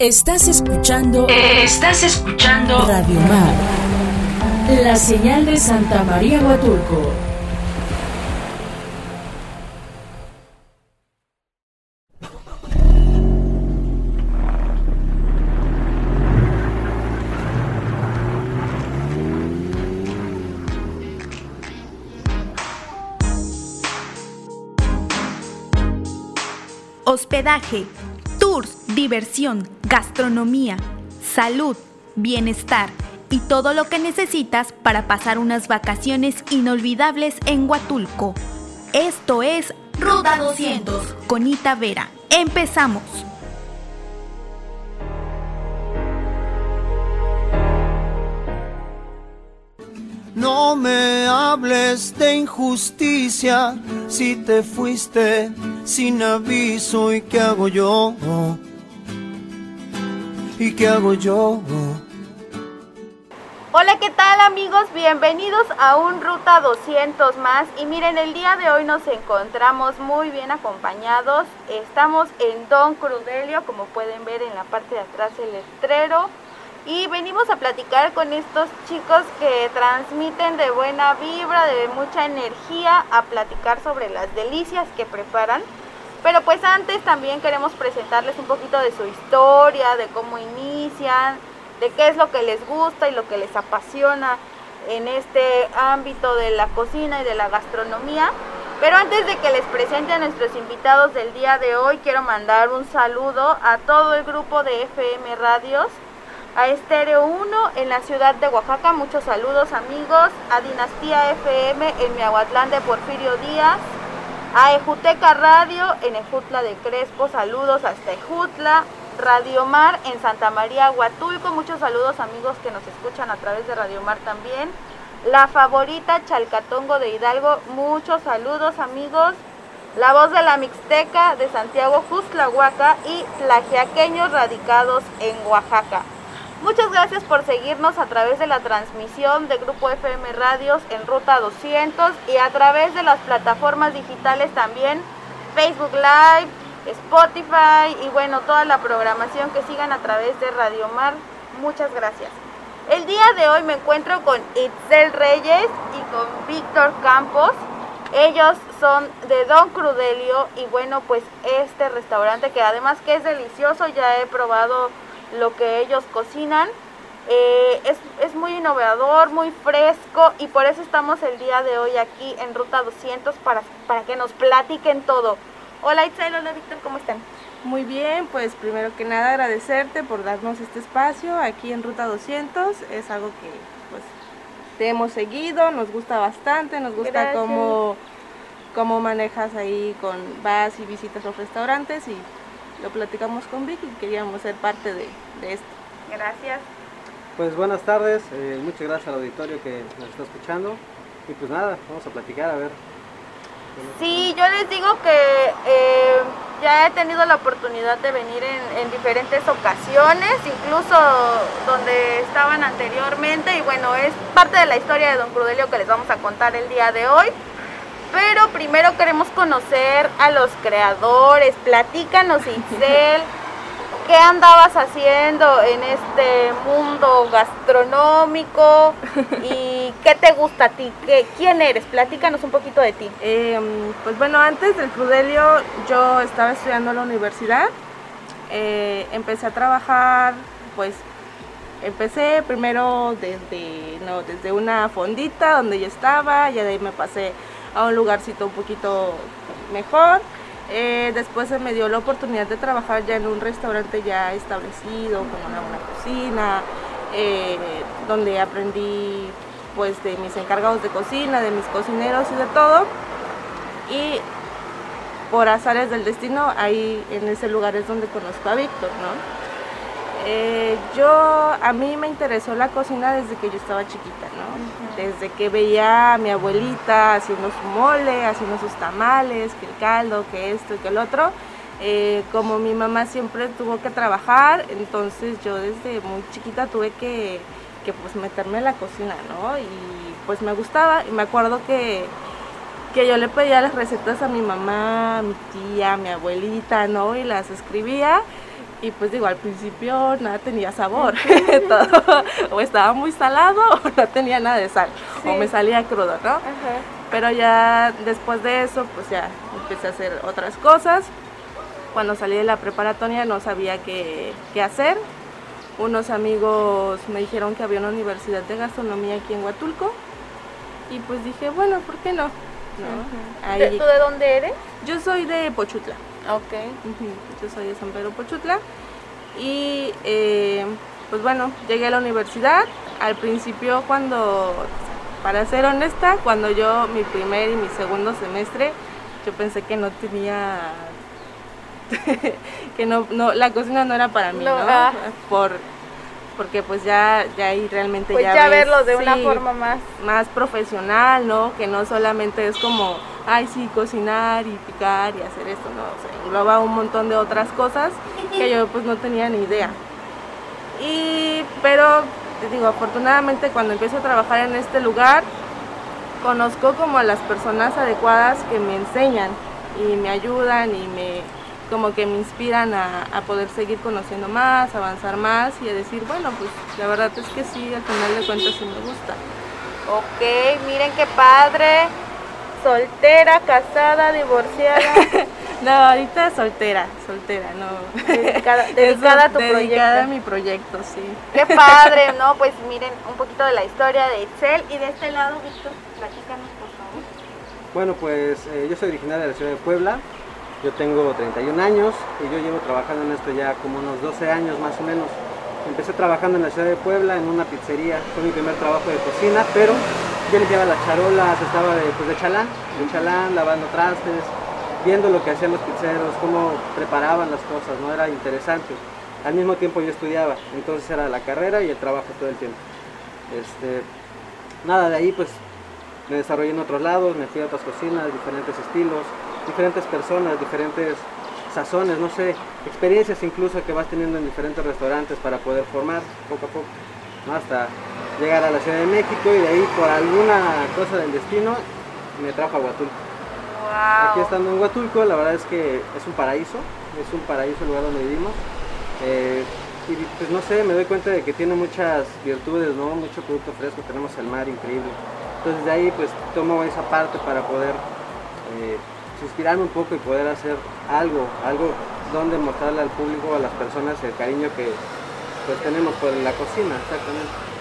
Estás escuchando. Estás escuchando. Radio Mar. La señal de Santa María Huatulco. Hospedaje, diversión, gastronomía, salud, bienestar y todo lo que necesitas para pasar unas vacaciones inolvidables en Huatulco. Esto es Ruta 200 con Ita Vera. Empezamos. No me hables de injusticia si te fuiste sin aviso y qué hago yo. ¿Y qué hago yo? Hola, ¿qué tal amigos? Bienvenidos a un Ruta 200 más. Y miren, el día de hoy nos encontramos muy bien acompañados. Estamos en Don Crudelio, como pueden ver en la parte de atrás el letrero. Y venimos a platicar con estos chicos que transmiten de buena vibra, de mucha energía, a platicar sobre las delicias que preparan. Pero pues antes también queremos presentarles un poquito de su historia, de cómo inician, de qué es lo que les gusta y lo que les apasiona en este ámbito de la cocina y de la gastronomía. Pero antes de que les presente a nuestros invitados del día de hoy, quiero mandar un saludo a todo el grupo de FM Radios, a Estéreo 1 en la ciudad de Oaxaca, muchos saludos amigos, a Dinastía FM en Miahuatlán de Porfirio Díaz, a Ejuteca Radio en Ejutla de Crespo, saludos hasta Ejutla, Radio Mar en Santa María Huatulco, muchos saludos amigos que nos escuchan a través de Radio Mar también. La favorita Chalcatongo de Hidalgo, muchos saludos amigos. La voz de la Mixteca de Santiago Justlahuaca y Tlajiaqueños radicados en Oaxaca. Muchas gracias por seguirnos a través de la transmisión de Grupo FM Radios en Ruta 200 y a través de las plataformas digitales también, Facebook Live, Spotify y bueno, toda la programación que sigan a través de Radio Mar. Muchas gracias. El día de hoy me encuentro con Itzel Reyes y con Víctor Campos. Ellos son de Don Crudelio y bueno, pues este restaurante que además que es delicioso, ya he probado lo que ellos cocinan. Eh, es, es, muy innovador, muy fresco y por eso estamos el día de hoy aquí en Ruta 200 para, para que nos platiquen todo. Hola Itzel, hola Víctor, ¿cómo están? Muy bien, pues primero que nada agradecerte por darnos este espacio aquí en Ruta 200. Es algo que pues te hemos seguido, nos gusta bastante, nos gusta cómo, cómo manejas ahí con vas y visitas los restaurantes y lo platicamos con Vicky y queríamos ser parte de, de esto. Gracias. Pues buenas tardes, eh, muchas gracias al auditorio que nos está escuchando y pues nada, vamos a platicar a ver. Sí, yo les digo que eh, ya he tenido la oportunidad de venir en, en, diferentes ocasiones, incluso donde estaban anteriormente y bueno, es parte de la historia de Don Crudelio que les vamos a contar el día de hoy. Pero primero queremos conocer a los creadores. Platícanos, Itzel, ¿qué andabas haciendo en este mundo gastronómico? ¿Y qué te gusta a ti? ¿Qué, ¿Quién eres? Platícanos un poquito de ti. Eh, pues bueno, antes del Crudelio yo estaba estudiando en la universidad. Eh, empecé a trabajar, pues empecé primero desde, no, desde una fondita donde yo estaba, ya de ahí me pasé a un lugarcito un poquito mejor. Eh, después se me dio la oportunidad de trabajar ya en un restaurante ya establecido, con una buena cocina, eh, donde aprendí pues de mis encargados de cocina, de mis cocineros y de todo. Y por azares del destino, ahí en ese lugar es donde conozco a Víctor, ¿no? Eh, yo, a mí me interesó la cocina desde que yo estaba chiquita, ¿no? Uh -huh. Desde que veía a mi abuelita haciendo su mole, haciendo sus tamales, que el caldo, que esto y que el otro. Eh, como mi mamá siempre tuvo que trabajar, entonces yo desde muy chiquita tuve que, que pues meterme en la cocina, ¿no? Y pues me gustaba y me acuerdo que, que yo le pedía las recetas a mi mamá, a mi tía, a mi abuelita, ¿no? Y las escribía Y pues digo, al principio nada tenía sabor, todo, o estaba muy salado o no tenía nada de sal, o me salía crudo, ¿no? Pero ya después de eso, pues ya empecé a hacer otras cosas. Cuando salí de la preparatoria no sabía qué, qué hacer. Unos amigos me dijeron que había una universidad de gastronomía aquí en Huatulco. Y pues dije, bueno, ¿por qué no? ¿No? ¿Tú de dónde eres? yo soy de Pochutla. Ok. Yo soy de San Pedro Pochutla. Y eh, pues bueno, llegué a la universidad. Al principio cuando, para ser honesta, cuando yo mi primer y mi segundo semestre, yo pensé que no tenía, que no, no, la cocina no era para mí, No, ah. Por, porque pues ya, ya ahí realmente Pues ya ya, ves, verlo de una forma más. más profesional, ¿no? Que no solamente es como, ay, sí, cocinar y picar y hacer esto, ¿no? O sea, engloba un montón de otras cosas que yo pues no tenía ni idea. Y, pero, te digo, afortunadamente cuando empiezo a trabajar en este lugar, conozco como a las personas adecuadas que me enseñan y me ayudan y me como que me inspiran a, a poder seguir conociendo más, avanzar más y a decir, bueno, pues la verdad es que sí, al final de cuentas sí me gusta. Ok, miren qué padre. Soltera, casada, divorciada. No, ahorita soltera, soltera, no. Dedicada, dedicada a tu dedicada proyecto. a mi proyecto, sí. Qué padre, ¿no? Pues miren un poquito de la historia de Itzel. Y de este lado, Víctor, platícanos, por favor. Bueno, pues eh, yo soy originario de la ciudad de Puebla, yo tengo 31 años y yo llevo trabajando en esto ya como unos 12 años más o menos. Empecé trabajando en la ciudad de Puebla en una pizzería, fue mi primer trabajo de cocina, pero yo limpiaba las charolas, estaba de, pues, de chalán, de chalán, lavando trastes, viendo lo que hacían los pizzeros, cómo preparaban las cosas, ¿no? Era interesante. Al mismo tiempo yo estudiaba, entonces era la carrera y el trabajo todo el tiempo. Este, nada, de ahí pues me desarrollé en otros lados, me fui a otras cocinas, diferentes estilos, diferentes personas, diferentes sazones, no sé, experiencias incluso que vas teniendo en diferentes restaurantes para poder formar poco a poco, ¿no? hasta llegar a la Ciudad de México y de ahí por alguna cosa del destino me trajo a Huatulco. Aquí estando en Huatulco, la verdad es que es un paraíso, es un paraíso el lugar donde vivimos. Eh, y pues no sé, me doy cuenta de que tiene muchas virtudes, ¿no? Mucho producto fresco, tenemos el mar increíble. Entonces de ahí pues tomo esa parte para poder eh, inspirarme un poco y poder hacer algo, algo donde mostrarle al público, a las personas el cariño que pues tenemos por la cocina, exactamente.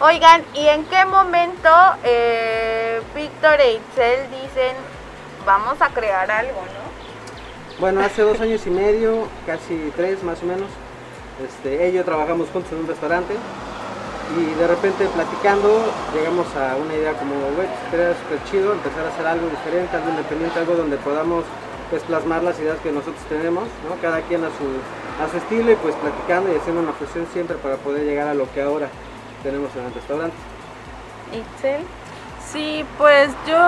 Oigan, ¿y en qué momento eh, Víctor e Itzel dicen, vamos a crear algo, no? Bueno, hace dos años y medio, casi tres más o menos, este, yo trabajamos juntos en un restaurante y de repente platicando llegamos a una idea como, güey, sería súper chido empezar a hacer algo diferente, algo independiente, algo donde podamos pues plasmar las ideas que nosotros tenemos, ¿no? cada quien a su, a su estilo y pues platicando y haciendo una fusión siempre para poder llegar a lo que ahora tenemos en el restaurante. Itzel. Sí, pues yo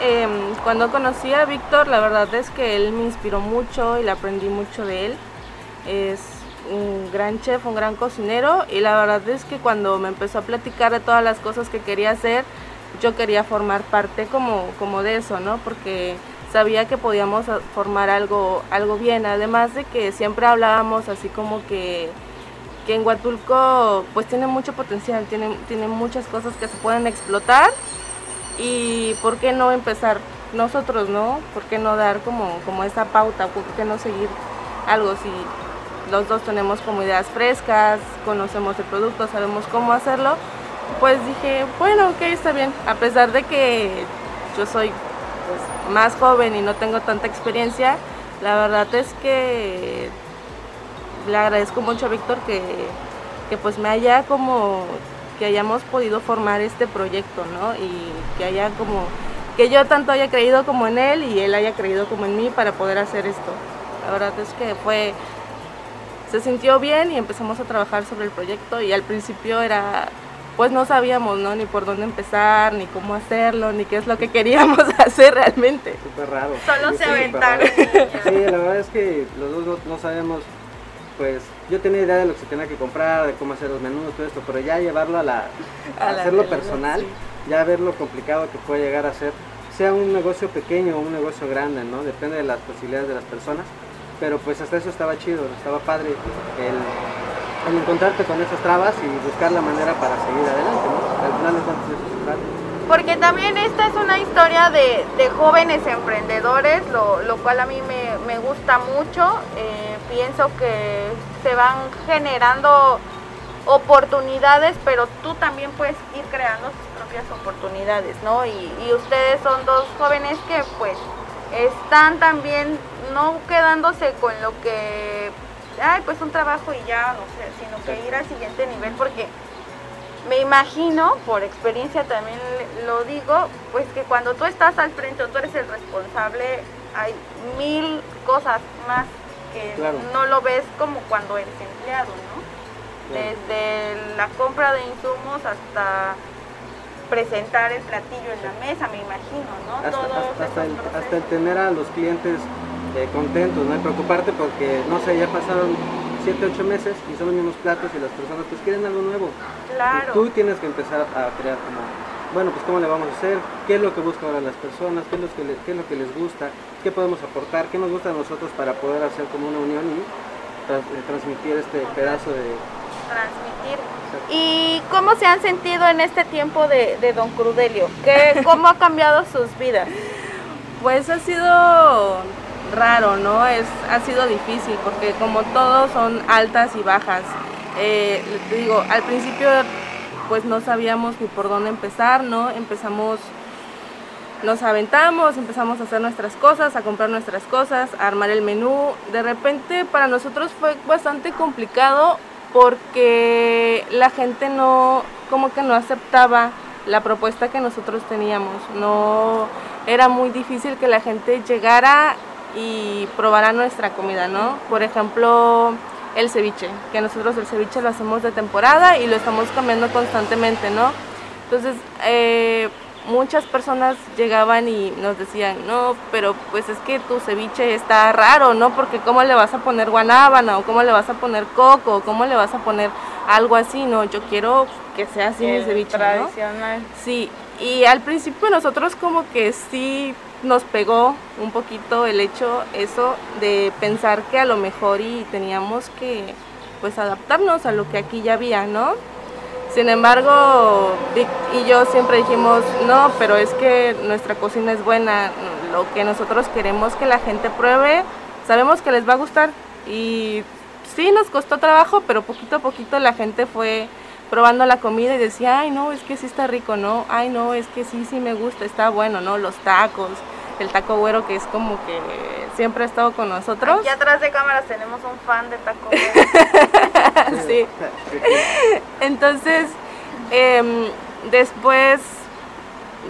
em, cuando conocí a Víctor, la verdad es que él me inspiró mucho y le aprendí mucho de él. Es un gran chef, un gran cocinero y la verdad es que cuando me empezó a platicar de todas las cosas que quería hacer, yo quería formar parte como, como de eso, ¿no? Porque sabía que podíamos a- formar algo, algo bien, además de que siempre hablábamos así como que que en Huatulco pues tiene mucho potencial, tiene, tiene muchas cosas que se pueden explotar y por qué no empezar nosotros, ¿no? ¿Por qué no dar como, como esa pauta? ¿Por qué no seguir algo si los dos tenemos como ideas frescas, conocemos el producto, sabemos cómo hacerlo? Pues dije, bueno, ok, está bien, a pesar de que yo soy pues, más joven y no tengo tanta experiencia, la verdad es que le agradezco mucho a Víctor que, que pues me haya como que hayamos podido formar este proyecto, ¿no? Y que haya como que yo tanto haya creído como en él y él haya creído como en mí para poder hacer esto. La verdad es que fue se sintió bien y empezamos a trabajar sobre el proyecto y al principio era pues no sabíamos, ¿no? Ni por dónde empezar, ni cómo hacerlo, ni qué es lo que queríamos hacer realmente. Súper raro. Solo Sí, se aventaron. Sí, la verdad es que los dos no, no sabemos, pues yo tenía idea de lo que se tenía que comprar, de cómo hacer los menús, todo esto, pero ya llevarlo a la, a A la hacerlo realidad, personal, sí. ya ver lo complicado que puede llegar a ser, sea un negocio pequeño o un negocio grande, ¿no? Depende de las posibilidades de las personas. pero pues hasta eso estaba chido, estaba padre el, el encontrarte con esas trabas y buscar la manera para seguir adelante, ¿no? Al final se trata. Porque también esta es una historia de, de jóvenes emprendedores, lo, lo cual a mí me, me gusta mucho. Eh, pienso que se van generando oportunidades, pero tú también puedes ir creando tus propias oportunidades, ¿no? Y, y ustedes son dos jóvenes que pues están también no quedándose con lo que, ay, pues un trabajo y ya, no sé, sino que ir al siguiente nivel, porque me imagino, por experiencia también lo digo, pues que cuando tú estás al frente o tú eres el responsable, hay mil cosas más que Claro. no lo ves como cuando eres empleado, ¿no? Desde la compra de insumos hasta presentar el platillo en la mesa, me imagino, ¿no? hasta, el, procesos. hasta el tener a los clientes eh, contentos, no Y preocuparte porque, no sé, ya pasaron 7, 8 meses y son los mismos platos y las personas pues quieren algo nuevo. Claro. Y tú tienes que empezar a crear como, bueno, pues cómo le vamos a hacer, qué es lo que buscan ahora las personas, qué es, lo que le- qué es lo que les gusta, qué podemos aportar, qué nos gusta a nosotros para poder hacer como una unión y trans- eh, transmitir este pedazo de... transmitir. ¿Y cómo se han sentido en este tiempo de, de Don Crudelio? ¿Qué, ¿Cómo ha cambiado sus vidas? Pues ha sido raro, ¿no? Es, ha sido difícil porque como todos son altas y bajas. Eh, digo, al principio pues no sabíamos ni por dónde empezar, ¿no? Empezamos, nos aventamos, empezamos a hacer nuestras cosas, a comprar nuestras cosas, a armar el menú. De repente para nosotros fue bastante complicado porque la gente no, como que no aceptaba la propuesta que nosotros teníamos. No, era muy difícil que la gente llegara y probara nuestra comida, ¿no? Por ejemplo, el ceviche, que nosotros el ceviche lo hacemos de temporada y lo estamos cambiando constantemente, ¿no? Entonces, eh, muchas personas llegaban y nos decían, no, pero pues es que tu ceviche está raro, ¿no? Porque cómo le vas a poner guanábana o cómo le vas a poner coco o cómo le vas a poner algo así, ¿no? Yo quiero que sea así mi El ceviche, ¿no? tradicional. Sí, y al principio nosotros como que sí nos pegó un poquito el hecho eso de pensar que a lo mejor y teníamos que pues adaptarnos a lo que aquí ya había, ¿no? Sin embargo, Vic y yo siempre dijimos, no, pero es que nuestra cocina es buena, lo que nosotros queremos que la gente pruebe, sabemos que les va a gustar y sí nos costó trabajo, pero poquito a poquito la gente fue probando la comida y decía, ay no, es que sí está rico, ¿no? Ay no, es que sí, sí me gusta, está bueno, ¿no? Los tacos, el taco güero que es como que siempre ha estado con nosotros. Aquí atrás de cámaras tenemos un fan de Taco Bell. sí. Entonces, em, después,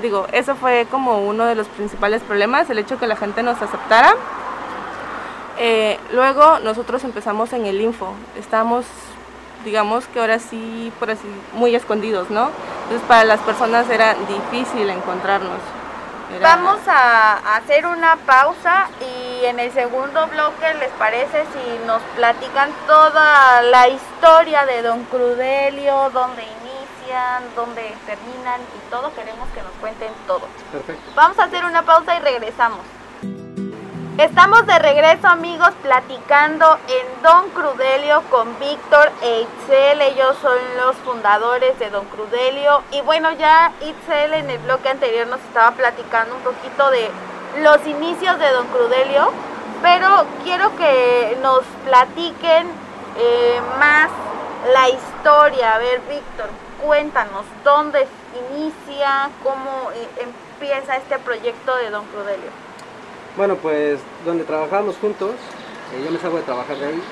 digo, eso fue como uno de los principales problemas, el hecho que la gente nos aceptara. Eh, luego nosotros empezamos en el info, estábamos, digamos que ahora sí, por así, muy escondidos, ¿no? Entonces para las personas era difícil encontrarnos. Vamos a a hacer una pausa y en el segundo bloque, ¿les parece si nos platican toda la historia de Don Crudelio, dónde inician, dónde terminan y todo? Queremos que nos cuenten todo. Perfecto. Vamos a hacer una pausa y regresamos. Estamos de regreso amigos platicando en Don Crudelio con Víctor e Itzel, ellos son los fundadores de Don Crudelio y bueno ya Itzel en el bloque anterior nos estaba platicando un poquito de los inicios de Don Crudelio, pero quiero que nos platiquen eh, más la historia. A ver Víctor, cuéntanos dónde inicia, cómo eh, empieza este proyecto de Don Crudelio. Bueno, pues donde trabajamos juntos, eh, yo me salgo de trabajar de ahí,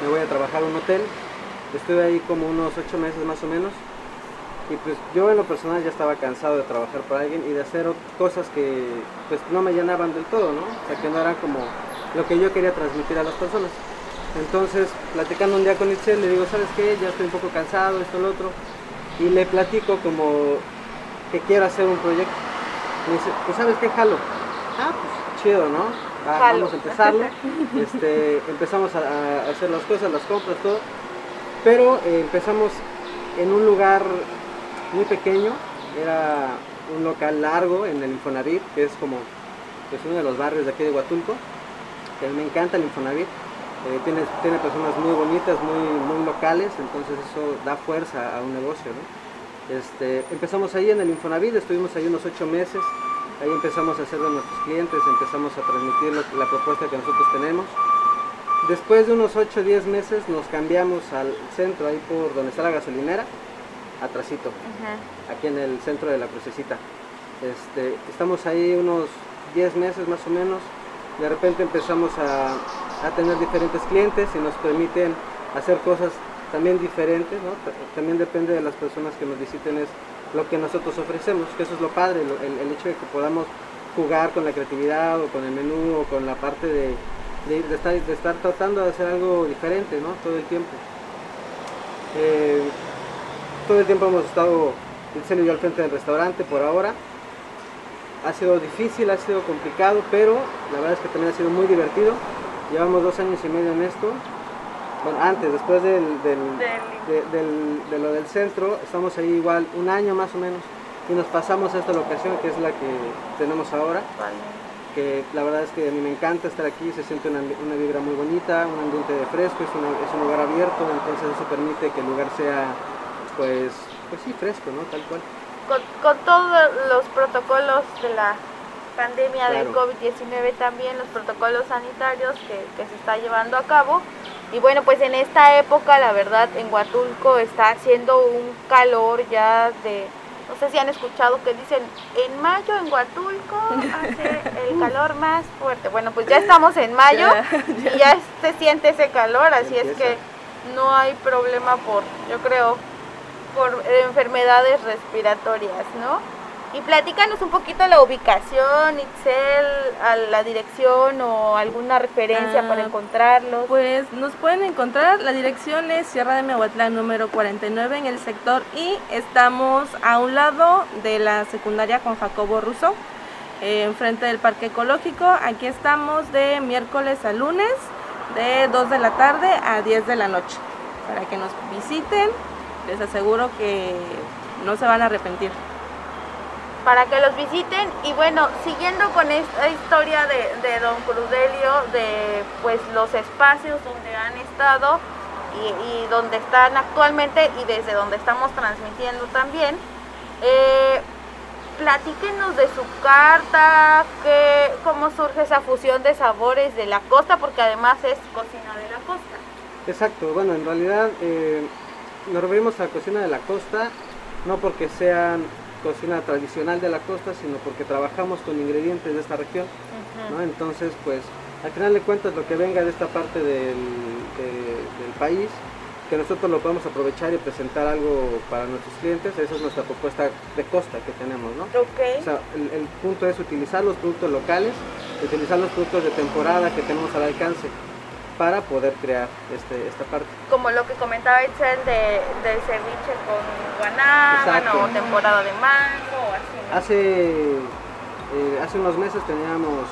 me voy a trabajar a un hotel, estuve ahí como unos ocho meses más o menos, y pues yo en lo personal ya estaba cansado de trabajar para alguien y de hacer cosas que pues no me llenaban del todo, ¿no? O sea, que no eran como lo que yo quería transmitir a las personas. Entonces, platicando un día con Itzel, le digo, ¿sabes qué? Ya estoy un poco cansado, esto, lo otro, y le platico como que quiero hacer un proyecto. Me dice, pues ¿sabes qué? Jalo. Ah, pues chido, ¿no? Jalo. vamos a empezarlo. Este, empezamos a, a hacer las cosas, las compras, todo. Pero eh, empezamos en un lugar muy pequeño. Era un local largo en el Infonavit, que es como pues, uno de los barrios de aquí de Huatulco. Que me encanta el Infonavit. eh, tiene, tiene personas muy bonitas, muy, muy locales, entonces eso da fuerza a un negocio. ¿no? Este, empezamos ahí en el Infonavit, estuvimos ahí unos ocho meses, ahí empezamos a hacer de nuestros clientes, empezamos a transmitir la propuesta que nosotros tenemos. Después de unos 8 o 10 meses nos cambiamos al centro, ahí por donde está la gasolinera, atrasito, aquí en el centro de la crucecita. Este, estamos ahí unos 10 meses más o menos, de repente empezamos a, a tener diferentes clientes y nos permiten hacer cosas también diferentes, ¿no? También depende de las personas que nos visiten, es lo que nosotros ofrecemos, que eso es lo padre, el, hecho de que podamos jugar con la creatividad o con el menú o con la parte de, de, de estar, tratando de hacer algo diferente, ¿no? Todo el tiempo. Eh, todo el tiempo hemos estado, Itzel y yo al frente del restaurante por ahora. Ha sido difícil, ha sido complicado, pero la verdad es que también ha sido muy divertido. Llevamos dos años y medio en esto. Bueno, antes, después del, del- de, del- de lo del centro, estamos ahí igual un año más o menos. Y nos pasamos a esta locación que es la que tenemos ahora. Que la verdad es que a mí me encanta estar aquí, se siente una, una vibra muy bonita, un ambiente de fresco, es, una- es un lugar abierto, entonces eso permite que el lugar sea, pues, pues sí, fresco, ¿no? Tal cual. Con, con todos los protocolos de la pandemia del Claro. COVID-19 también, los protocolos sanitarios que, que se está llevando a cabo. Y bueno, pues en esta época, la verdad, en Huatulco está haciendo un calor ya de... No sé si han escuchado que dicen, en mayo en Huatulco hace el calor más fuerte. Bueno, pues ya estamos en mayo y ya se siente ese calor, así es que no hay problema por, yo creo, por enfermedades respiratorias, ¿no? Y platícanos un poquito la ubicación, Itzel, a la dirección o alguna referencia Ah, para encontrarlos. Pues nos pueden encontrar, la dirección es Sierra de Mehuatlán número 49 en el sector I. Estamos a un lado de la secundaria con Jacobo Russo, eh, enfrente del Parque Ecológico. Aquí estamos de miércoles a lunes, de 2 de la tarde a 10 de la noche. Para que nos visiten, les aseguro que no se van a arrepentir. Para que los visiten y bueno, siguiendo con esta historia de, de Don Crudelio, de pues los espacios donde han estado y, donde están actualmente y desde donde estamos transmitiendo también, eh, platíquenos de su carta, que, cómo surge esa fusión de sabores de la costa, porque además es cocina de la costa. Exacto, bueno, en realidad eh, nos referimos a cocina de la costa, no porque sean cocina tradicional de la costa, sino porque trabajamos con ingredientes de esta región, ¿no? Entonces, pues, al final de cuentas, lo que venga de esta parte del, de- del país, que nosotros lo podamos aprovechar y presentar algo para nuestros clientes, esa es nuestra propuesta de costa que tenemos, ¿no? Ok. O sea, el, el punto es utilizar los productos locales, utilizar los productos de temporada que tenemos al alcance para poder crear este, esta parte. como lo que comentaba Itzel de, del ceviche con guanábana o temporada de mango o así. ¿no? Hace, eh, hace unos meses teníamos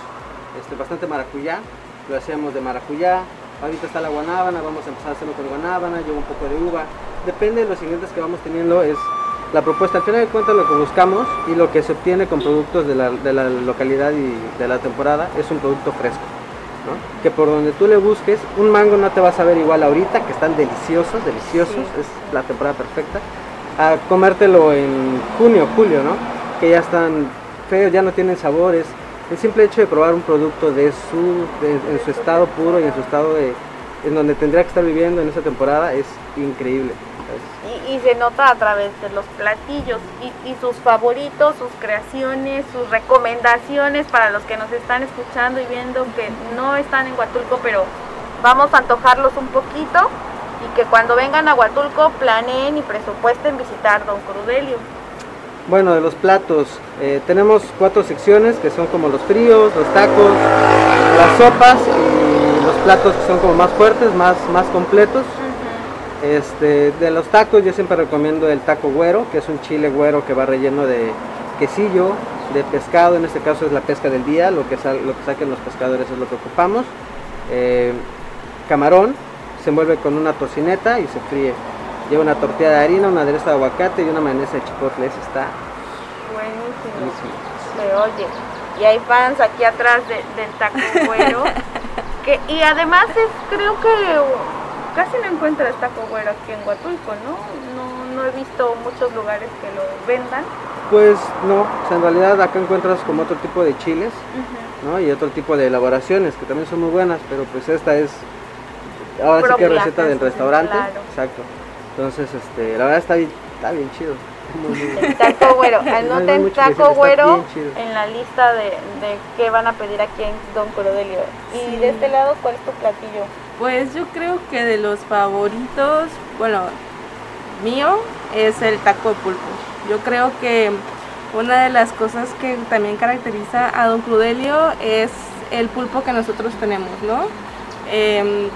este, bastante maracuyá, lo hacíamos de maracuyá, ahorita está la guanábana, vamos a empezar a hacerlo con guanábana, lleva un poco de uva, depende de los ingredientes que vamos teniendo, es la propuesta, al final de cuentas lo que buscamos y lo que se obtiene con productos de la, de la localidad y de la temporada es un producto fresco. ¿No? Que por donde tú le busques, un mango no te va a saber igual ahorita, que están deliciosos, deliciosos, es la temporada perfecta, a comértelo en junio, julio, ¿no? Que ya están feos, ya no tienen sabores. El simple hecho de probar un producto de su, de- en su estado puro y en su estado de, en donde tendría que estar viviendo en esa temporada es increíble. Y, y se nota a través de los platillos y, y sus favoritos, sus creaciones, sus recomendaciones para los que nos están escuchando y viendo que no están en Huatulco, pero vamos a antojarlos un poquito y que cuando vengan a Huatulco planeen y presupuesten visitar Don Crudelio. Bueno, de los platos, eh, tenemos cuatro secciones que son como los fríos, los tacos, las sopas y platos que son como más fuertes, más, más completos. Este, de los tacos yo siempre recomiendo el taco güero, que es un chile güero que va relleno de quesillo, de pescado, en este caso es la pesca del día, lo que, sal- lo que saquen los pescadores es lo que ocupamos. Eh, camarón, se envuelve con una tocineta y se fríe. Lleva una tortilla de harina, una aderezo de aguacate y una mayonesa de chipotle, está Buenísimo. buenísimo. Se oye. Y hay fans aquí atrás de- del taco güero. Que, y además es, creo que casi no encuentras taco güero aquí en Huatulco, ¿no? ¿no? No he visto muchos lugares que lo vendan. Pues no, o sea, en realidad acá encuentras como otro tipo de chiles, ¿no? Y otro tipo de elaboraciones que también son muy buenas, pero pues esta es ahora sí que receta del restaurante, claro. exacto. Entonces, este, la verdad está bien, está bien chido. Taco güero. Anoten taco güero en la lista de, de qué van a pedir aquí en Don Corodelio. Y Sí. de este lado, ¿cuál es tu platillo? Pues yo creo que de los favoritos, bueno, mío es el taco de pulpo. Yo creo que una de las cosas que también caracteriza a Don Crudelio es el pulpo que nosotros tenemos, ¿no? Em,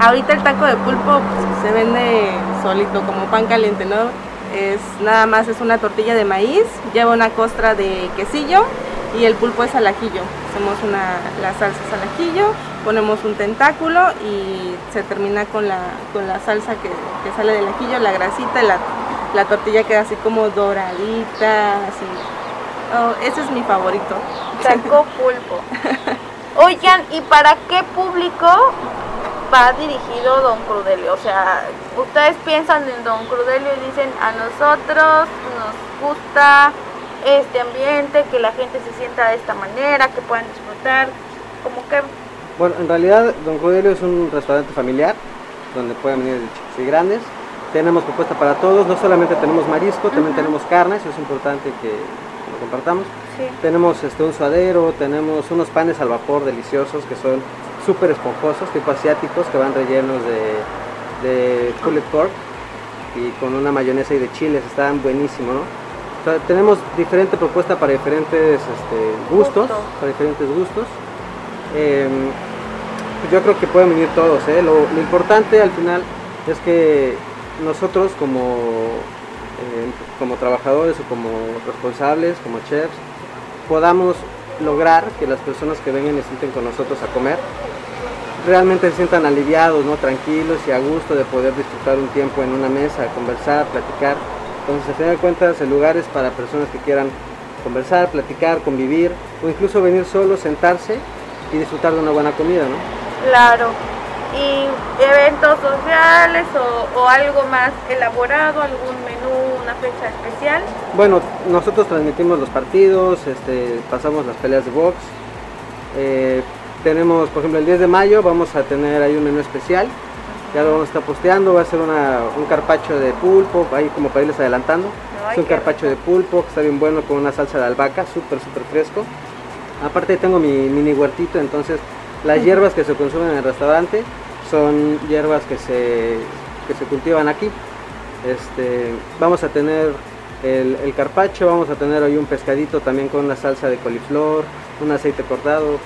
ahorita el taco de pulpo pues, se vende solito como pan caliente, ¿no? Es nada más es una tortilla de maíz, lleva una costra de quesillo y el pulpo es al ajillo. Hacemos una, la salsa es al ajillo, ponemos un tentáculo y se termina con la, con la salsa que, que sale del ajillo, la grasita y la, la tortilla queda así como doradita, así. Oh, ese es mi favorito. Taco pulpo. Oigan, ¿y para qué público va dirigido Don Crudelio? O sea, ustedes piensan en Don Crudelio y dicen, a nosotros nos gusta este ambiente, que la gente se sienta de esta manera, que puedan disfrutar, como que Bueno, en realidad Don Cordelio es un restaurante familiar donde pueden venir de chicos y grandes. Tenemos propuesta para todos, no solamente tenemos marisco, también tenemos carne, eso es importante que lo compartamos. sí. Tenemos este, un suadero, tenemos unos panes al vapor deliciosos que son súper esponjosos, tipo asiáticos, que van rellenos de, de pulled pork y con una mayonesa y de chiles, están buenísimos, ¿no? O sea, tenemos diferente propuesta para diferentes este, gustos, Gusto. para diferentes gustos. Em, yo creo que pueden venir todos, ¿eh? lo, lo importante al final es que nosotros como, eh, como trabajadores o como responsables, como chefs, podamos lograr que las personas que vengan y sienten con nosotros a comer realmente se sientan aliviados, ¿no? tranquilos y a gusto de poder disfrutar un tiempo en una mesa, conversar, platicar. Entonces, a fin cuentas, el lugar es para personas que quieran conversar, platicar, convivir o incluso venir solo, sentarse y disfrutar de una buena comida, ¿no? Claro. ¿Y eventos sociales o, o algo más elaborado, algún fecha especial? Bueno, nosotros transmitimos los partidos, este, pasamos las peleas de box. eh, tenemos, por ejemplo, el 10 de mayo vamos a tener ahí un menú especial. Ya lo vamos a estar posteando, va a ser una- un carpacho de pulpo, ahí como para irles adelantando. Es un carpacho de pulpo que está bien bueno con una salsa de albahaca, súper, súper fresco. Aparte tengo mi mini huertito, entonces las hierbas que se consumen en el restaurante son hierbas que se, que se cultivan aquí. Este, vamos a tener el, el carpacho, vamos a tener hoy un pescadito también con una salsa de coliflor, un aceite cortado.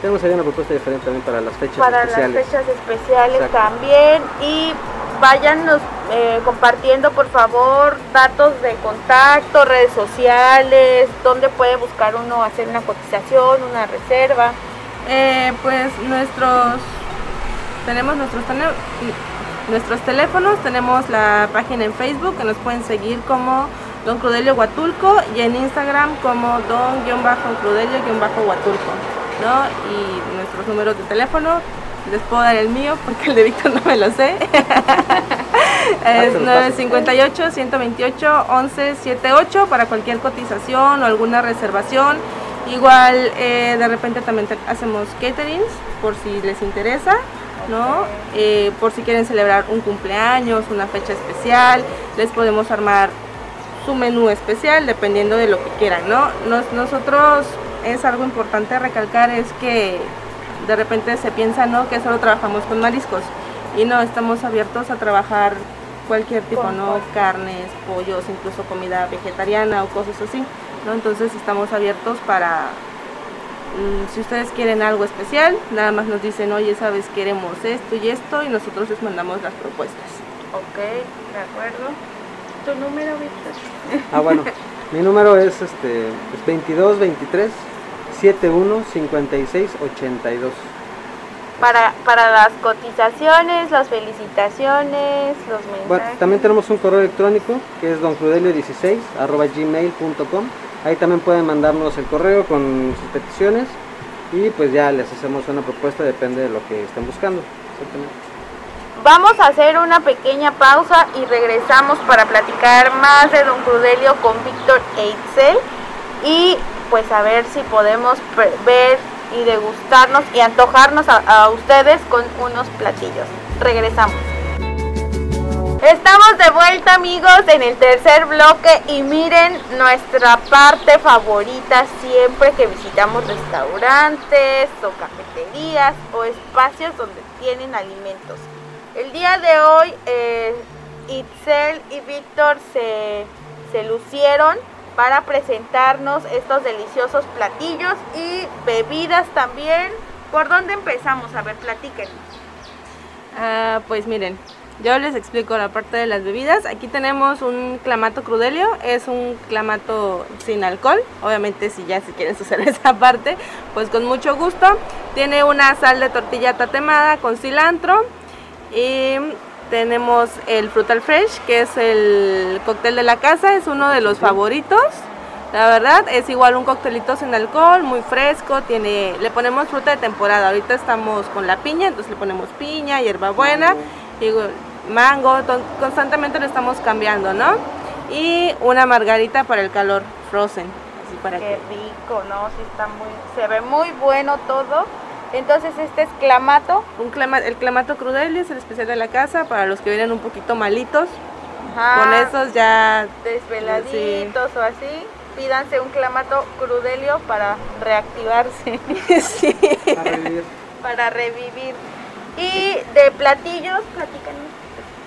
Tenemos ahí una propuesta diferente también para las fechas para especiales. las fechas especiales Exacto. también y váyanos eh, compartiendo por favor datos de contacto, redes sociales, dónde puede buscar uno hacer una cotización, una reserva. Eh, pues nuestros tenemos nuestros nuestros teléfonos, tenemos la página en Facebook que nos pueden seguir como Don Crudelio Huatulco y en Instagram como Don-Crudelio-Huatulco, ¿no? Y nuestros números de teléfono, les puedo dar el mío porque el de Víctor no me lo sé. es se los paso. 958 128 1178 para cualquier cotización o alguna reservación. Igual eh, de repente también hacemos caterings por si les interesa, ¿no? Eh, por si quieren celebrar un cumpleaños, una fecha especial, les podemos armar su menú especial dependiendo de lo que quieran, ¿no? Nos- nosotros es algo importante recalcar es que de repente se piensa, ¿no? Que solo trabajamos con mariscos y no, estamos abiertos a trabajar cualquier tipo, ¿no? Carnes, pollos, incluso comida vegetariana o cosas así, ¿no? Entonces estamos abiertos para, si ustedes quieren algo especial, nada más nos dicen, oye, sabes, queremos esto y esto y nosotros les mandamos las propuestas. Ok, de acuerdo. ¿Tu número, Víctor? Ah, bueno, mi número es este es 22 23 71 56 82. Para, para las cotizaciones, las felicitaciones, los mensajes. Bueno, también tenemos un correo electrónico que es doncrudelio16 arroba gmail.com. Ahí también pueden mandarnos el correo con sus peticiones y pues ya les hacemos una propuesta, depende de lo que estén buscando. Vamos a hacer una pequeña pausa y regresamos para platicar más de Don Crudelio con Víctor Eitzel y pues a ver si podemos ver y degustarnos y antojarnos a, a ustedes con unos platillos. Regresamos. Estamos de vuelta amigos en el tercer bloque y miren nuestra parte favorita siempre que visitamos restaurantes o cafeterías o espacios donde tienen alimentos. El día de hoy eh, Itzel y Víctor se, se lucieron para presentarnos estos deliciosos platillos y bebidas también. ¿Por dónde empezamos? A ver, platíquenos. Ah, pues miren, yo les explico la parte de las bebidas. Aquí tenemos un clamato crudelio, es un clamato sin alcohol. Obviamente si ya si quieren usar esa parte, pues con mucho gusto. Tiene una sal de tortilla tatemada con cilantro y tenemos el Frutal Fresh, que es el cóctel de la casa, es uno de los favoritos. La verdad, es igual un coctelito sin alcohol, muy fresco, tiene, le ponemos fruta de temporada. Ahorita estamos con la piña, entonces le ponemos piña, hierbabuena, mango, mango constantemente lo estamos cambiando, ¿no? Y una margarita para el calor, frozen. Así para Qué rico, ¿no? Sí está muy, se ve muy bueno todo. Entonces este es clamato. Un clama, el clamato crudelio es el especial de la casa para los que vienen un poquito malitos. Con esos ya... Desveladitos o así. Pídanse un clamato crudelio para reactivarse. sí. Para revivir. para revivir. Y de platillos, platícanos.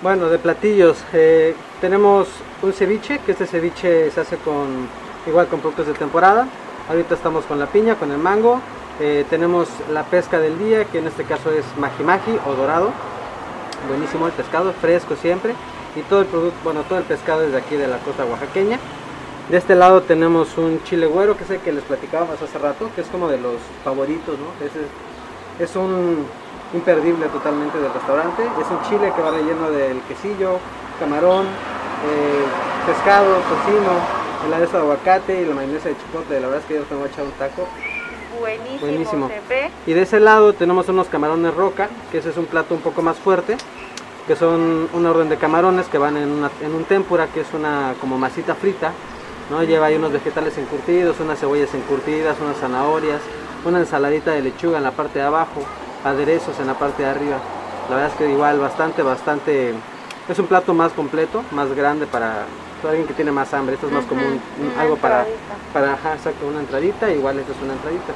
Bueno, de platillos, eh, tenemos un ceviche, que este ceviche se hace con igual con productos de temporada. Ahorita estamos con la piña, con el mango, eh, tenemos la pesca del día, que en este caso es maji maji o dorado. Buenísimo el pescado, fresco siempre. Y todo el producto, bueno, todo el pescado es de aquí de la costa oaxaqueña. De este lado tenemos un chile güero, que es el que les platicábamos hace rato, que es como de los favoritos, ¿no? Es un imperdible totalmente del restaurante. Es un chile que va relleno del quesillo, camarón, eh, pescado, tocino, el aderezo de aguacate y la mayonesa de chipotle. La verdad es que yo tengo echado un taco buenísimo, Y de ese lado tenemos unos camarones roca, que ese es un plato un poco más fuerte, que son una orden de camarones que van en, un tempura, que es una como masita frita, ¿no? Lleva ahí unos vegetales encurtidos, unas cebollas encurtidas, unas zanahorias, una ensaladita de lechuga en la parte de abajo, aderezos en la parte de arriba. La verdad es que igual bastante, bastante, es un plato más completo, más grande para alguien que tiene más hambre. Esto es más común, algo para, para ajá, exacto, una entradita, igual esto es una entradita.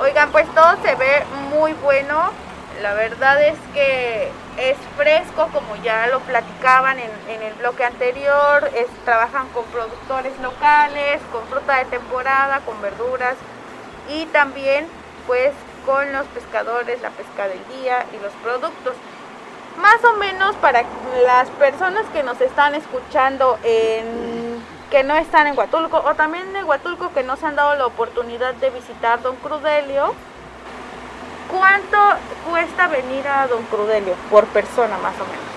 Oigan, pues todo se ve muy bueno. La verdad es que es fresco, como ya lo platicaban en, en el bloque anterior. Es, trabajan con productores locales, con fruta de temporada, con verduras y también pues con los pescadores, la pesca del día y los productos más o menos para las personas que nos están escuchando en que no están en Huatulco o también en Huatulco que no se han dado la oportunidad de visitar Don Crudelio, ¿cuánto cuesta venir a Don Crudelio por persona más o menos?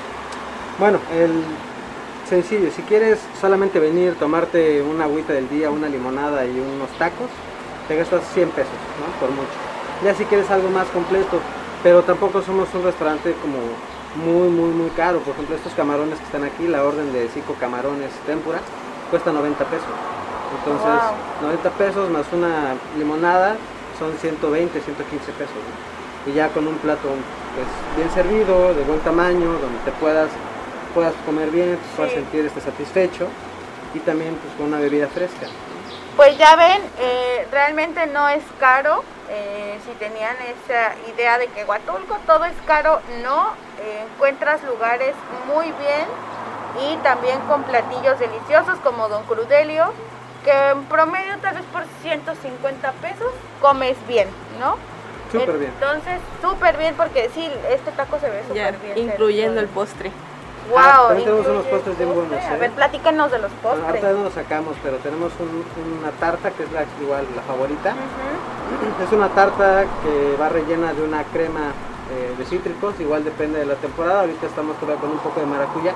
Bueno, el sencillo, si quieres solamente venir, tomarte una agüita del día, una limonada y unos tacos, te gastas 100 pesos, ¿no? Por mucho. Ya si quieres algo más completo, pero tampoco somos un restaurante como muy, muy, muy caro. Por ejemplo, estos camarones que están aquí, la orden de 5 camarones tempura, cuesta 90 pesos. Entonces, 90 pesos más una limonada son 120, 115 pesos. Y ya con un plato pues, bien servido, de buen tamaño, donde te puedas, puedas comer bien, puedas sentir este satisfecho y también pues, con una bebida fresca. Pues ya ven, eh, realmente no es caro. Eh, si tenían esa idea de que Huatulco todo es caro, no. Eh, encuentras lugares muy bien y también con platillos deliciosos como Don Crudelio, que en promedio tal vez por 150 pesos comes bien, ¿no? Súper bien. Entonces, súper bien porque sí, este taco se ve súper bien. Incluyendo el postre. Wow, ah, también tenemos unos postres bien buenos. A ver, platícanos de los postres. ahorita no los sacamos, pero tenemos una tarta que es la, igual la favorita. Es una tarta que va rellena de una crema eh, de cítricos, igual depende de la temporada. Ahorita estamos todavía con un poco de maracuyá,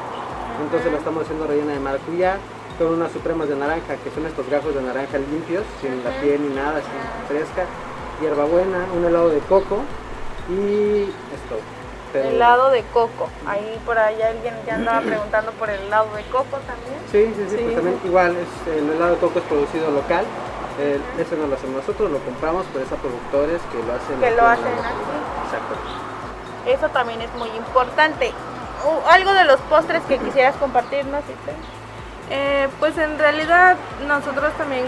entonces la estamos haciendo rellena de maracuyá con unas supremas de naranja, que son estos gajos de naranja limpios, sin la piel ni nada, así fresca. hierbabuena, un helado de coco y esto. Pero- Helado de coco. Ahí por allá alguien ya andaba preguntando por el helado de coco también. Sí, sí, sí, Sí. pues también igual, es, el helado de coco es producido local. Ese no lo hacemos nosotros, lo compramos, pero es a productores que lo hacen. Que lo hacen aquí. Exacto. Eso también es muy importante. Uh, algo de los postres que quisieras compartirnos, Itzel? Eh, pues en realidad nosotros también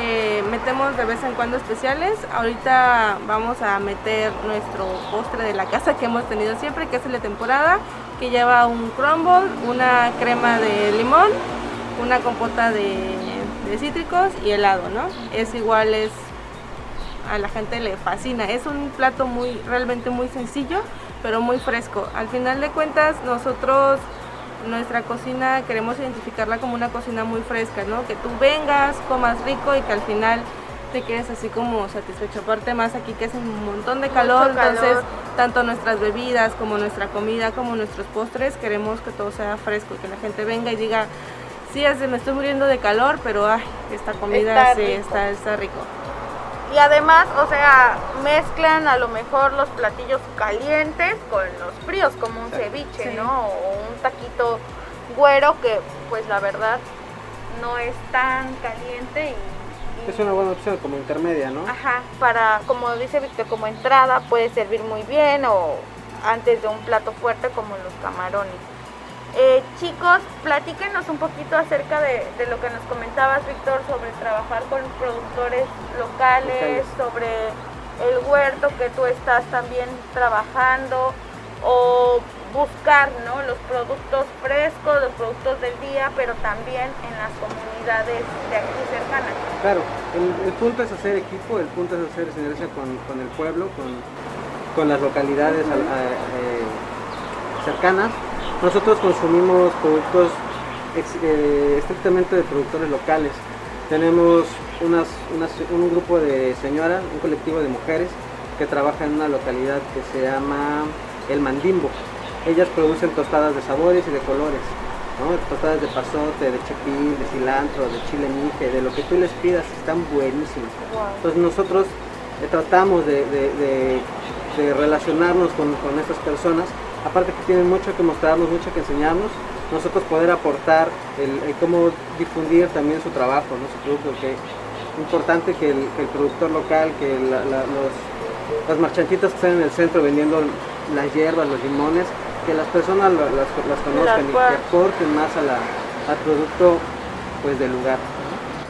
eh, metemos de vez en cuando especiales. Ahorita vamos a meter nuestro postre de la casa que hemos tenido siempre, que es el de temporada, que lleva un crumble, una crema de limón, una compota de, de cítricos y helado, ¿no? Es igual, es a la gente le fascina. Es un plato muy, realmente muy sencillo, pero muy fresco. Al final de cuentas, nosotros, nuestra cocina, queremos identificarla como una cocina muy fresca, ¿no? Que tú vengas, comas rico y que al final te quedes así como satisfecho. Aparte más aquí que hace un montón de calor, calor. entonces tanto nuestras bebidas como nuestra comida, como nuestros postres, queremos que todo sea fresco, que la gente venga y diga, sí, me estoy muriendo de calor, pero ay, esta comida Está sí, rico. está, está rico. Y además, o sea, mezclan a lo mejor los platillos calientes con los fríos, como un ceviche, Sí. ¿no? O un taquito güero que, pues la verdad, no es tan caliente y... y- Es una buena opción como intermedia, ¿no? Ajá, para, como dice Víctor, como entrada puede servir muy bien o antes de un plato fuerte como los camarones. Eh, chicos, platíquenos un poquito acerca de, de lo que nos comentabas, Víctor, sobre trabajar con productores locales, sobre el huerto que tú estás también trabajando o buscar ¿no? los productos frescos, los productos del día, pero también en las comunidades de aquí cercanas. Claro, el, el punto es hacer equipo, el punto es hacer sinergia con, con el pueblo, con, con las localidades a- eh, cercanas. Nosotros consumimos productos eh, estrictamente de productores locales. Tenemos unas, unas- un grupo de señoras, un colectivo de mujeres que trabaja en una localidad que se llama El Mandimbo. Ellas producen tostadas de sabores y de colores. ¿no? Tostadas de pasote, de chipil, de cilantro, de chile mije, de lo que tú les pidas, están buenísimas. Entonces nosotros eh, tratamos de, de- de- de relacionarnos con, con estas personas, aparte que tienen mucho que mostrarnos, mucho que enseñarnos, nosotros poder aportar el, el cómo difundir también su trabajo, ¿no? su producto, que es importante que el, que el productor local, que la- la- los, las marchantitas que están en el centro vendiendo las hierbas, los limones, que las personas la- las, las conozcan y que aporten más a la- al producto pues del lugar.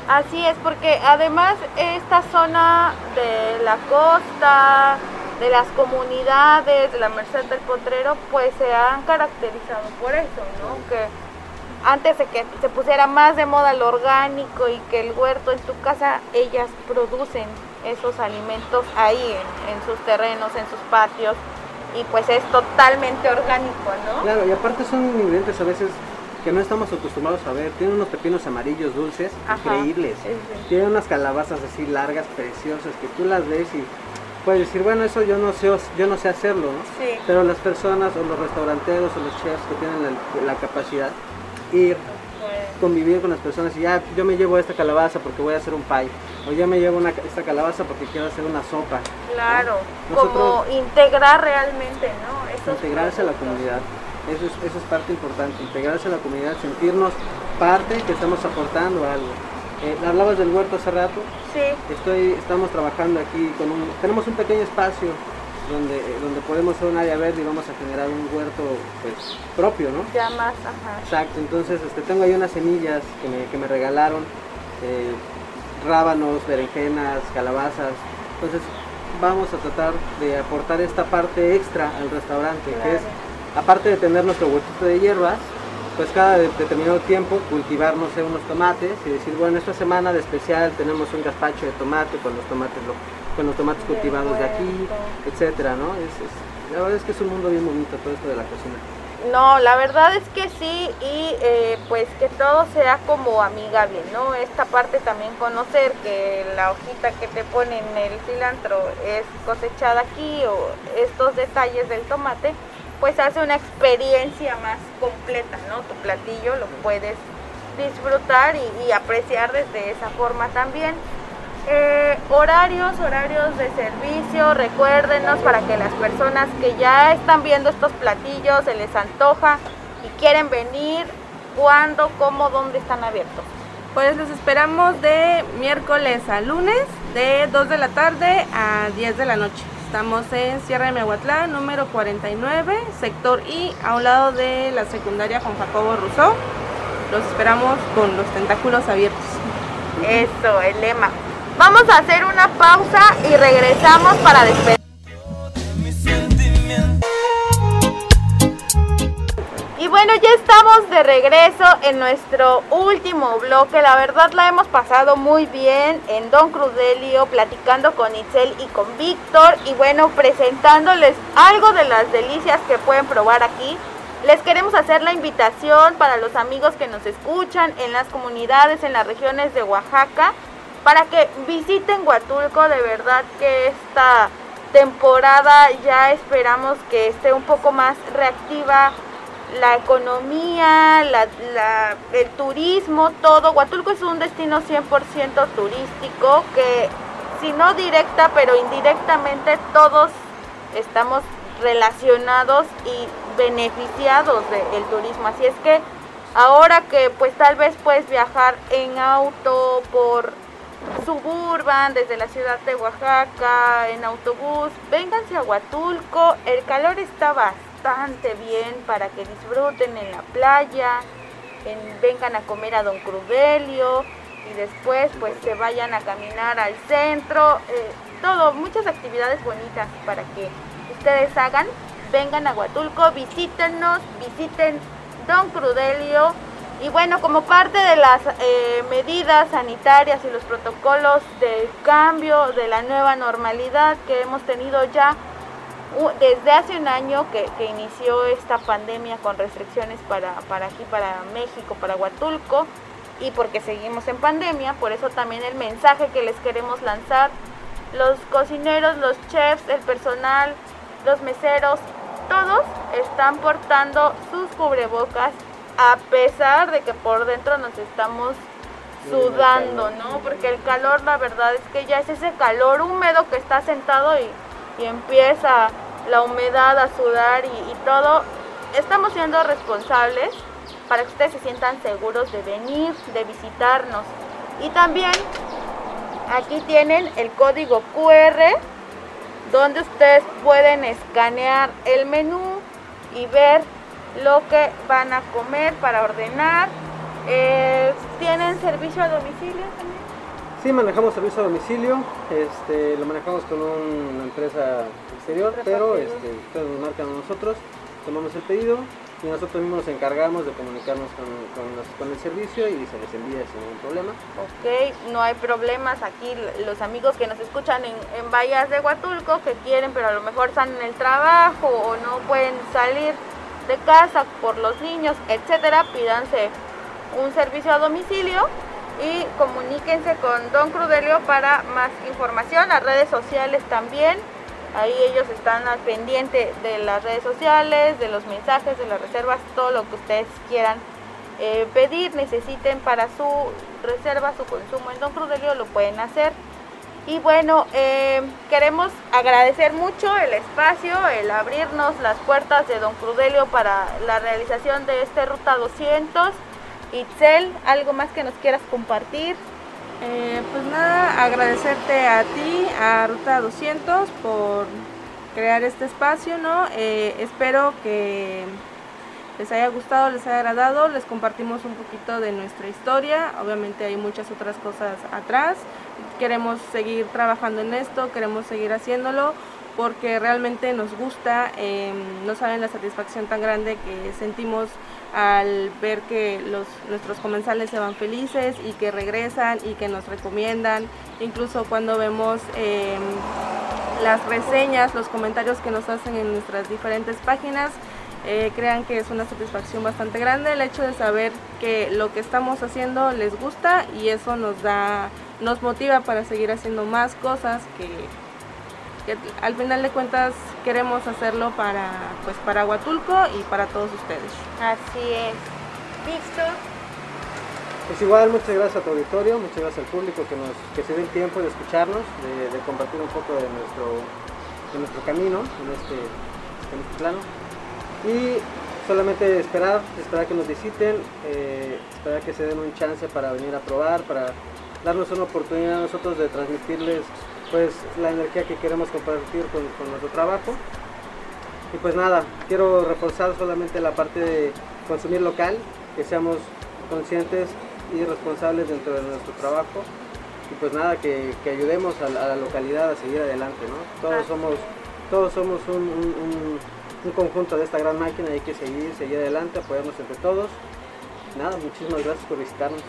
Así es, porque además esta zona de la costa, de las comunidades, de la Merced del Potrero, pues se han caracterizado por eso, ¿no? Que antes de que se pusiera más de moda lo orgánico y que el huerto en tu casa, ellas producen esos alimentos ahí en, en sus terrenos, en sus patios, y pues es totalmente orgánico, ¿no? Claro, y aparte son ingredientes a veces que no estamos acostumbrados a ver. Tienen unos pepinos amarillos dulces, Ajá, increíbles. Tienen unas calabazas así largas, preciosas, que tú las ves y puedes decir, bueno, eso yo no sé, yo no sé hacerlo, ¿no? Sí. Pero las personas o los restauranteros o los chefs que tienen la, la capacidad, ir, convivir con las personas y ya, yo me llevo esta calabaza porque voy a hacer un pie, o yo me llevo una, esta calabaza porque quiero hacer una sopa. Claro, Nosotros- como integrar realmente, ¿no? Esos integrarse a la comunidad. Eso es, eso es parte importante, integrarse a la comunidad, sentirnos parte que estamos aportando algo. Eh, hablabas del huerto hace rato, Sí, estoy, estamos trabajando aquí con un, tenemos un pequeño espacio donde, donde podemos hacer un área verde y vamos a generar un huerto pues, propio, ¿no? ya más, ajá. Exacto, entonces este, tengo ahí unas semillas que me, que me regalaron, eh, rábanos, berenjenas, calabazas, entonces vamos a tratar de aportar esta parte extra al restaurante, que es, aparte de tener nuestro huertito de hierbas, pues cada de- determinado tiempo cultivar, no sé, unos tomates y decir, bueno, esta semana de especial tenemos un gazpacho de tomate con los tomates, con los tomates cultivados de aquí, etcétera, ¿no? La verdad es que es un mundo bien bonito todo esto de la cocina. No, la verdad es que sí y eh, pues que todo sea como amigable, ¿no? Esta parte también conocer que la hojita que te ponen el cilantro es cosechada aquí o estos detalles del tomate, pues hace una experiencia más completa, ¿no? Tu platillo lo puedes disfrutar y, apreciar desde esa forma también. Eh, horarios, horarios de servicio, recuérdenos para que las personas que ya están viendo estos platillos se les antoja y quieren venir, cuándo, cómo, dónde están abiertos. Pues los esperamos de miércoles a lunes, de 2 de la tarde a 10 de la noche. Estamos en Sierra de Miahuatlán, número 49, sector I, a un lado de la secundaria Juan Jacobo Rousseau. Los esperamos con los tentáculos abiertos. Eso, el lema. Vamos a hacer una pausa y regresamos para despedir. Bueno, ya estamos de regreso en nuestro último bloque. La verdad la hemos pasado muy bien en Don Crudelio, platicando con Itzel y con Víctor. Y bueno, presentándoles algo de las delicias que pueden probar aquí. Les queremos hacer la invitación para los amigos que nos escuchan en las comunidades, en las regiones de Oaxaca, para que visiten Huatulco. De verdad que esta temporada ya esperamos que esté un poco más reactiva la economía, el turismo, todo. Huatulco es un destino 100% turístico que, si no directa, pero indirectamente, todos estamos relacionados y beneficiados del turismo. Así es que ahora que pues tal vez puedes viajar en auto por suburban desde la ciudad de Oaxaca, en autobús, vénganse a Huatulco, el calor está bastante bien para que disfruten en la playa, vengan a comer a Don Crudelio y después pues se vayan a caminar al centro, eh, todo, muchas actividades bonitas para que ustedes hagan, vengan a Huatulco, visítenos, visiten Don Crudelio y bueno, como parte de las eh, medidas sanitarias y los protocolos de cambio de la nueva normalidad que hemos tenido ya desde hace un año que, inició esta pandemia con restricciones para, para aquí, para México, para Huatulco, y porque seguimos en pandemia, por eso también el mensaje que les queremos lanzar, los cocineros, los chefs, el personal, los meseros, todos están portando sus cubrebocas a pesar de que por dentro nos estamos sudando, ¿no? Porque el calor, la verdad es que ya es ese calor húmedo que está sentado y, empieza la humedad a sudar y, y todo. Estamos siendo responsables para que ustedes se sientan seguros de venir, de visitarnos. Y también aquí tienen el código QR donde ustedes pueden escanear el menú y ver lo que van a comer para ordenar. Eh, ¿Tienen servicio a domicilio también? Sí, manejamos servicio a domicilio, este, lo manejamos con una empresa exterior, pero este, ustedes nos marcan a nosotros, tomamos el pedido y nosotros mismos nos encargamos de comunicarnos con, el servicio y se les envía sin ningún problema. Ok, no hay problemas aquí, los amigos que nos escuchan en, en Bahías de Huatulco que quieren, pero a lo mejor están en el trabajo o no pueden salir de casa por los niños, etcétera, pídanse un servicio a domicilio y comuníquense con Don Crudelio para más información, las redes sociales también. Ahí ellos están al pendiente de las redes sociales, de los mensajes, de las reservas, todo lo que ustedes quieran eh, pedir, necesiten para su reserva, su consumo en Don Crudelio, lo pueden hacer. Y bueno, eh, queremos agradecer mucho el espacio, el abrirnos las puertas de Don Crudelio para la realización de este Ruta 200. Itzel, ¿algo más que nos quieras compartir? Eh, pues nada, agradecerte a ti, a Ruta 200, por crear este espacio, ¿no? Eh, espero que les haya gustado, les haya agradado, les compartimos un poquito de nuestra historia, obviamente hay muchas otras cosas atrás, queremos seguir trabajando en esto, queremos seguir haciéndolo porque realmente nos gusta, em, no saben la satisfacción tan grande que sentimos al ver que los, nuestros comensales se van felices y que regresan y que nos recomiendan, incluso cuando vemos em, las reseñas, los comentarios que nos hacen en nuestras diferentes páginas, eh, crean que es una satisfacción bastante grande el hecho de saber que lo que estamos haciendo les gusta y eso nos da, nos motiva para seguir haciendo más cosas que, al final de cuentas queremos hacerlo para, pues para Huatulco y para todos ustedes. Así es. Víctor. Pues igual, muchas gracias a tu auditorio, muchas gracias al público que, nos, que se dé el tiempo de escucharnos, de, de compartir un poco de nuestro, de nuestro camino en este, en este plano. Y solamente esperar, esperar que nos visiten, eh, esperar que se den un chance para venir a probar, para darnos una oportunidad a nosotros de transmitirles pues la energía que queremos compartir con, con nuestro trabajo. Y pues nada, quiero reforzar solamente la parte de consumir local, que seamos conscientes y responsables dentro de nuestro trabajo. Y pues nada, que, que ayudemos a la, a la, localidad a seguir adelante, ¿no? Todos somos, todos somos un, un, un, un, conjunto de esta gran máquina y hay que seguir, seguir adelante, apoyarnos entre todos. Nada, muchísimas gracias por visitarnos.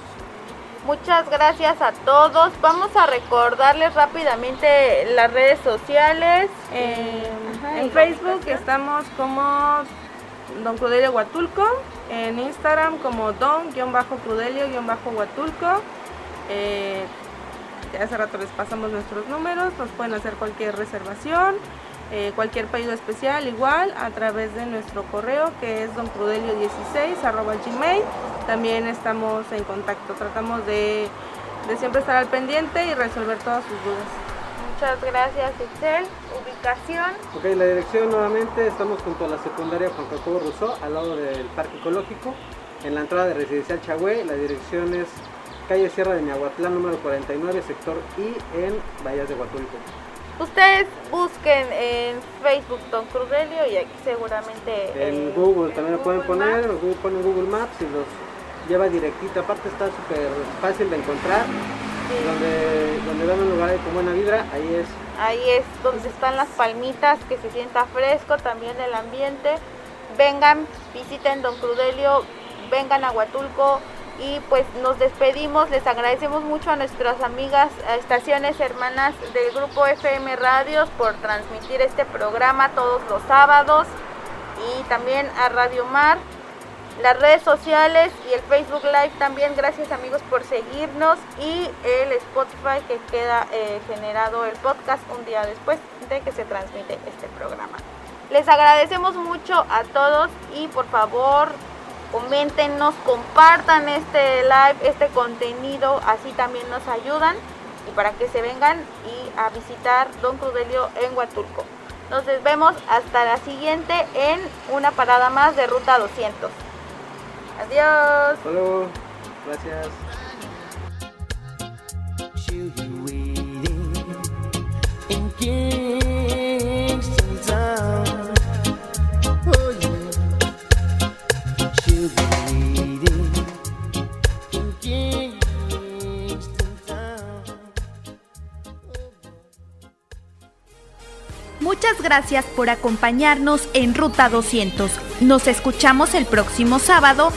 Muchas gracias a todos. Vamos a recordarles rápidamente las redes sociales. Eh, Ajá, en Facebook estamos como Don Crudelio Huatulco, en Instagram como Don-Crudelio-Huatulco. Eh, hace rato les pasamos nuestros números, nos pueden hacer cualquier reservación, eh, cualquier pedido especial igual a través de nuestro correo que es doncrudelio16 arroba gmail. También estamos en contacto, tratamos de, de siempre estar al pendiente y resolver todas sus dudas. Muchas gracias, Excel. Ubicación. Ok, la dirección nuevamente, estamos junto a la secundaria Juan Jacobo Rousseau, al lado del Parque Ecológico, en la entrada de Residencial Chagüe. La dirección es calle Sierra de Miahuatlán, número 49, sector I, en Bahías de Huatulco. Ustedes busquen en Facebook Don Crudelio y aquí seguramente... En eh, Google también lo pueden Google poner, Maps. ponen Google Maps y los lleva directito. Aparte está súper fácil de encontrar. Sí. Donde, donde ven un lugar con buena vibra, ahí es. Ahí es donde están las palmitas, que se sienta fresco, también el ambiente. Vengan, visiten Don Crudelio, vengan a Huatulco, y pues nos despedimos, les agradecemos mucho a nuestras amigas estaciones hermanas del grupo FM Radios por transmitir este programa todos los sábados. Y también a Radio Mar, las redes sociales y el Facebook Live también, gracias amigos por seguirnos. Y el Spotify que queda eh, generado el podcast un día después de que se transmite este programa. Les agradecemos mucho a todos y por favor coméntenos, compartan este live, este contenido, así también nos ayudan y para que se vengan y a visitar Don Crudelio en Huatulco. Nos vemos hasta la siguiente en una parada más de Ruta 200. Adiós. Luego. Gracias. Muchas gracias por acompañarnos en Ruta 200. Nos escuchamos el próximo sábado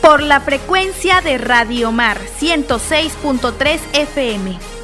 por la frecuencia de Radio Mar 106.3 FM.